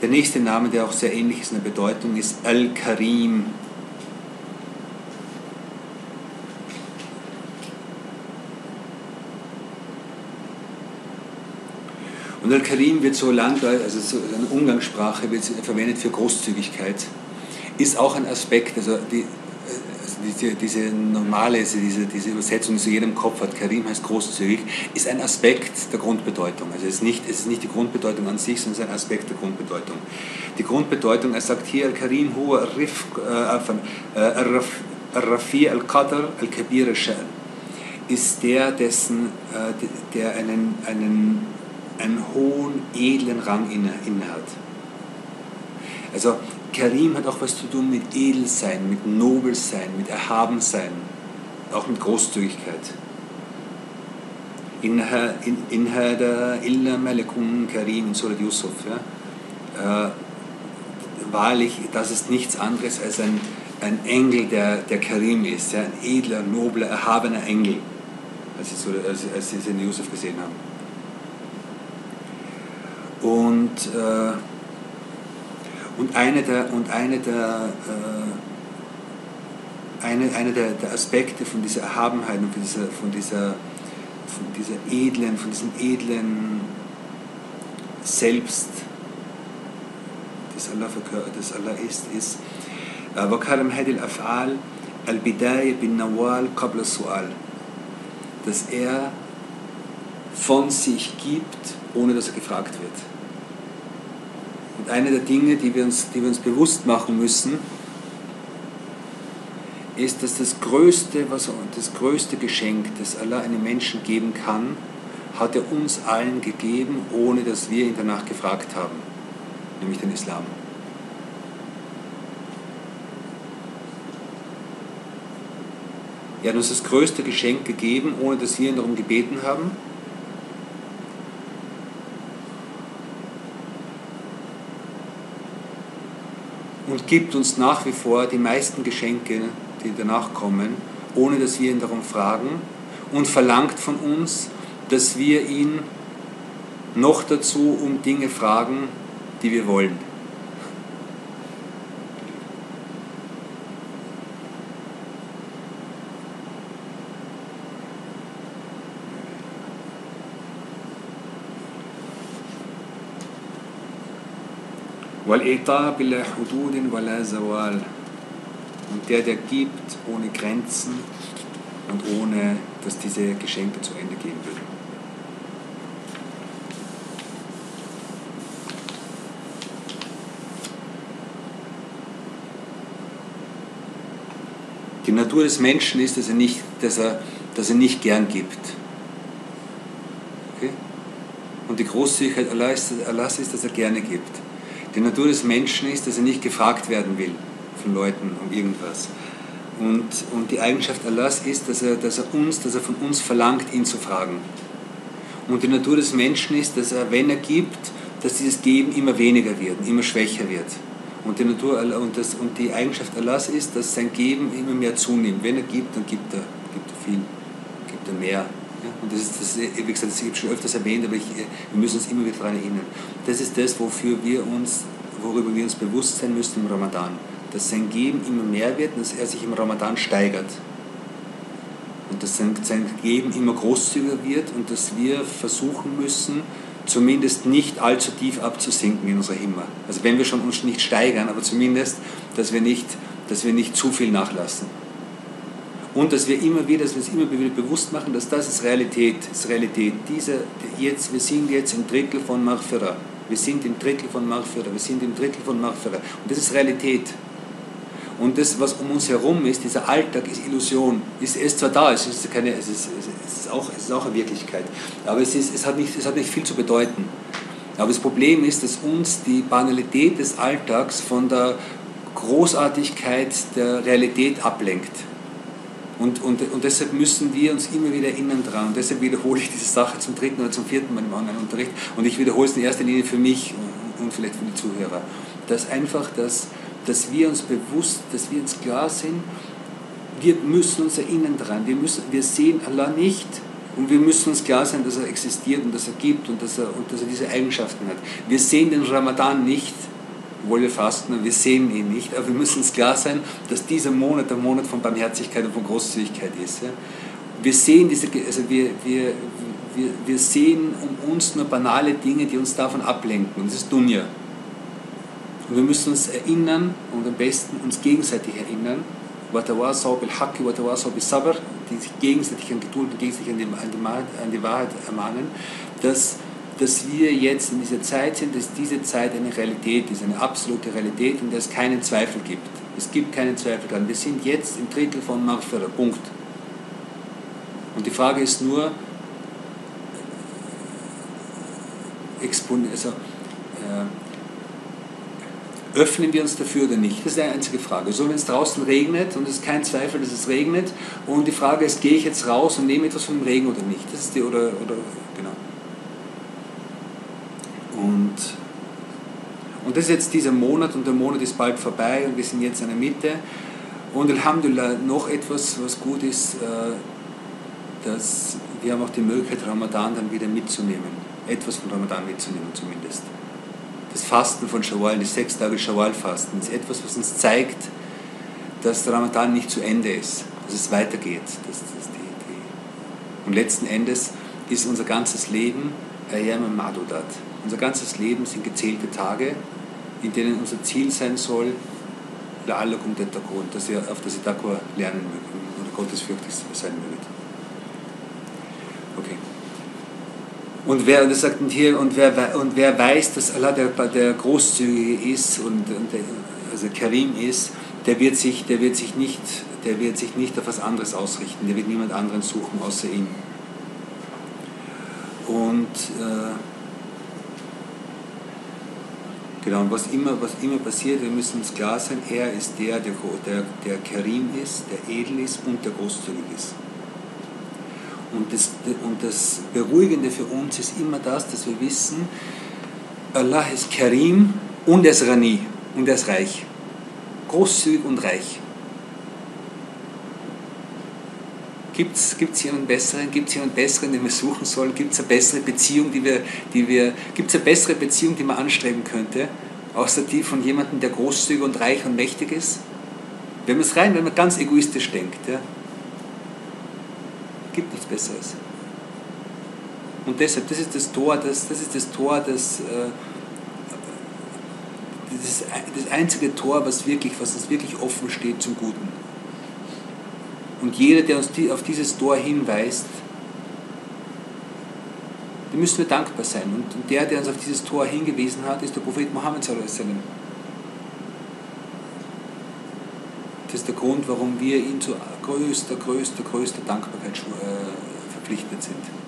Der nächste Name, der auch sehr ähnlich ist in der Bedeutung, ist Al-Karim. Und Al-Karim wird so landläufig, also so in Umgangssprache wird verwendet für Großzügigkeit. Ist auch ein Aspekt, also, die, also diese, diese normale, also diese, diese Übersetzung, die so jedem Kopf hat, Karim heißt großzügig, ist ein Aspekt der Grundbedeutung. Also es ist nicht, es ist nicht die Grundbedeutung an sich, sondern es ist ein Aspekt der Grundbedeutung. Die Grundbedeutung, er sagt hier, Al-Karim huwa al-Rifq, äh, al-Rafi al-Qadr al-Kabir al-Shan, ist der, dessen, äh, der einen, einen, einen hohen, edlen Rang inne, innehat. Also Karim hat auch was zu tun mit Edelsein, mit Nobelsein, mit Erhabensein, auch mit Großzügigkeit. In hada illa malakun karim in Surat Yusuf. Ja? Äh, wahrlich, das ist nichts anderes als ein, ein Engel, der, der Karim ist, ja? ein edler, nobler, erhabener Engel, als sie, als, als sie in Yusuf gesehen haben. Und äh, und eine der, und eine der, äh, eine, eine der, der, Aspekte von dieser Erhabenheit und von dieser, von, dieser, von dieser edlen, von diesem edlen Selbst, das Allah, das Allah ist, ist وكرم هذه الأفعال البداية بالنوال قبل السؤال dass er von sich gibt, ohne dass er gefragt wird. Und eine der Dinge, die wir uns, die wir uns bewusst machen müssen, ist, dass das größte, was, das größte Geschenk, das Allah einem Menschen geben kann, hat er uns allen gegeben, ohne dass wir ihn danach gefragt haben, nämlich den Islam. Er hat uns das größte Geschenk gegeben, ohne dass wir ihn darum gebeten haben. Und gibt uns nach wie vor die meisten Geschenke, die danach kommen, ohne dass wir ihn darum fragen und verlangt von uns, dass wir ihn noch dazu um Dinge fragen, die wir wollen. والإعطاء بلا حدود ولا زوال und der, der gibt ohne Grenzen und ohne, dass diese Geschenke zu Ende gehen würden. Die Natur des Menschen ist, dass er nicht, dass er, dass er nicht gern gibt. Okay? Und die Großzügigkeit Allahs ist, dass er gerne gibt. Die Natur des Menschen ist, dass er nicht gefragt werden will von Leuten um irgendwas. Und, und die Eigenschaft Allahs ist, dass er, dass er uns, dass er von uns verlangt, ihn zu fragen. Und die Natur des Menschen ist, dass er, wenn er gibt, dass dieses Geben immer weniger wird, immer schwächer wird. Und die, Natur, und, das, und die Eigenschaft Allahs ist, dass sein Geben immer mehr zunimmt. Wenn er gibt, dann gibt er, gibt er viel, gibt er mehr. Ja? Und das ist, das, wie gesagt, das habe ich schon öfters erwähnt, aber ich, wir müssen uns immer wieder daran erinnern. Das ist das, wofür wir uns, worüber wir uns bewusst sein müssen im Ramadan. Dass sein Geben immer mehr wird und dass er sich im Ramadan steigert. Und dass sein, sein Geben immer großzügiger wird und dass wir versuchen müssen, zumindest nicht allzu tief abzusinken in unserer Himmel. Also wenn wir schon uns nicht steigern, aber zumindest, dass wir nicht, dass wir nicht zu viel nachlassen. Und dass wir immer wieder, dass wir uns immer wieder bewusst machen, dass das ist Realität, ist Realität. Diese, jetzt, wir sind jetzt im Drittel von Maghfirah. Wir sind im Drittel von Maghfirah. Wir sind im Drittel von Maghfirah. Und das ist Realität. Und das, was um uns herum ist, dieser Alltag, ist Illusion. Ist, ist zwar da, es ist, keine, es ist, es ist, auch, es ist auch eine Wirklichkeit, aber es, ist, es, hat nicht, es hat nicht viel zu bedeuten. Aber das Problem ist, dass uns die Banalität des Alltags von der Großartigkeit der Realität ablenkt. Und, und, und deshalb müssen wir uns immer wieder erinnern dran. Und deshalb wiederhole ich diese Sache zum dritten oder zum vierten Mal im Online-Unterricht. Und ich wiederhole es in erster Linie für mich und, vielleicht für die Zuhörer. dass einfach, dass, dass wir uns bewusst, dass wir uns klar sind, wir müssen uns erinnern daran, wir, müssen, wir sehen Allah nicht und wir müssen uns klar sein, dass er existiert und dass er gibt und dass er, und dass er diese Eigenschaften hat. Wir sehen den Ramadan nicht, wir fasten, wir sehen ihn nicht, aber wir müssen uns klar sein, dass dieser Monat der Monat von Barmherzigkeit und von Großzügigkeit ist. Ja. Wir sehen diese, also wir, wir, wir, wir sehen um uns nur banale Dinge, die uns davon ablenken. Und das ist Dunja. Und wir müssen uns erinnern und am besten uns gegenseitig erinnern, die sich gegenseitig an Geduld und gegenseitig an die, an die Wahrheit ermahnen, dass, dass wir jetzt in dieser Zeit sind, dass diese Zeit eine Realität ist, eine absolute Realität, in der es keinen Zweifel gibt. Es gibt keinen Zweifel daran. Wir sind jetzt im Drittel von Maghfirah, Punkt. Und die Frage ist nur, also, äh, öffnen wir uns dafür oder nicht? Das ist die einzige Frage. So, wenn es draußen regnet und es ist kein Zweifel, dass es regnet und die Frage ist, gehe ich jetzt raus und nehme etwas vom Regen oder nicht? Das ist die, oder, oder, genau. Und, und das ist jetzt dieser Monat und der Monat ist bald vorbei und wir sind jetzt in der Mitte. Und Alhamdulillah, noch etwas, was gut ist, äh, dass wir haben auch die Möglichkeit, Ramadan dann wieder mitzunehmen. Etwas von Ramadan mitzunehmen zumindest das Fasten von Shawwal, das sechs Tage Shawwal-Fasten, ist etwas, was uns zeigt, dass der Ramadan nicht zu Ende ist, dass es weitergeht. Das, das die, die. Und letzten Endes ist unser ganzes Leben Ayam Madudat. Unser ganzes Leben sind gezählte Tage, in denen unser Ziel sein soll, La'allakum tattaqun, dass ihr auf das Taqwa lernen mögt oder gottesfürchtig sein mögt. Okay. Und wer, das sagt hier, und wer, und wer weiß, dass Allah der, der Großzügige ist und, und der, also Karim ist, der wird, sich, der, wird sich nicht, der wird sich nicht auf was anderes ausrichten, der wird niemand anderen suchen außer ihm. Und äh, genau, und was immer, was immer passiert, wir müssen uns klar sein, er ist der, der, der, der Karim ist, der edel ist und der großzügig ist. Und das, und das Beruhigende für uns ist immer das, dass wir wissen, Allah ist Karim und er ist Rani und er ist reich. Großzügig und reich. Gibt es jemanden besseren? Gibt es jemanden besseren, den wir suchen sollen? Gibt es eine bessere Beziehung, die wir, die wir, gibt es eine bessere Beziehung, die man anstreben könnte, außer die von jemandem, der großzügig und reich und mächtig ist? Wenn man es rein, wenn man ganz egoistisch denkt, ja, gibt nichts Besseres. Und deshalb, das ist das Tor, das, das ist das Tor, das, äh, das, das einzige Tor, was, wirklich, was uns wirklich offen steht zum Guten. Und jeder, der uns auf dieses Tor hinweist, dem müssen wir dankbar sein. Und, und der, der uns auf dieses Tor hingewiesen hat, ist der Prophet Mohammed. Das ist der Grund, warum wir ihm zu größter, größter, größter Dankbarkeit äh, verpflichtet sind.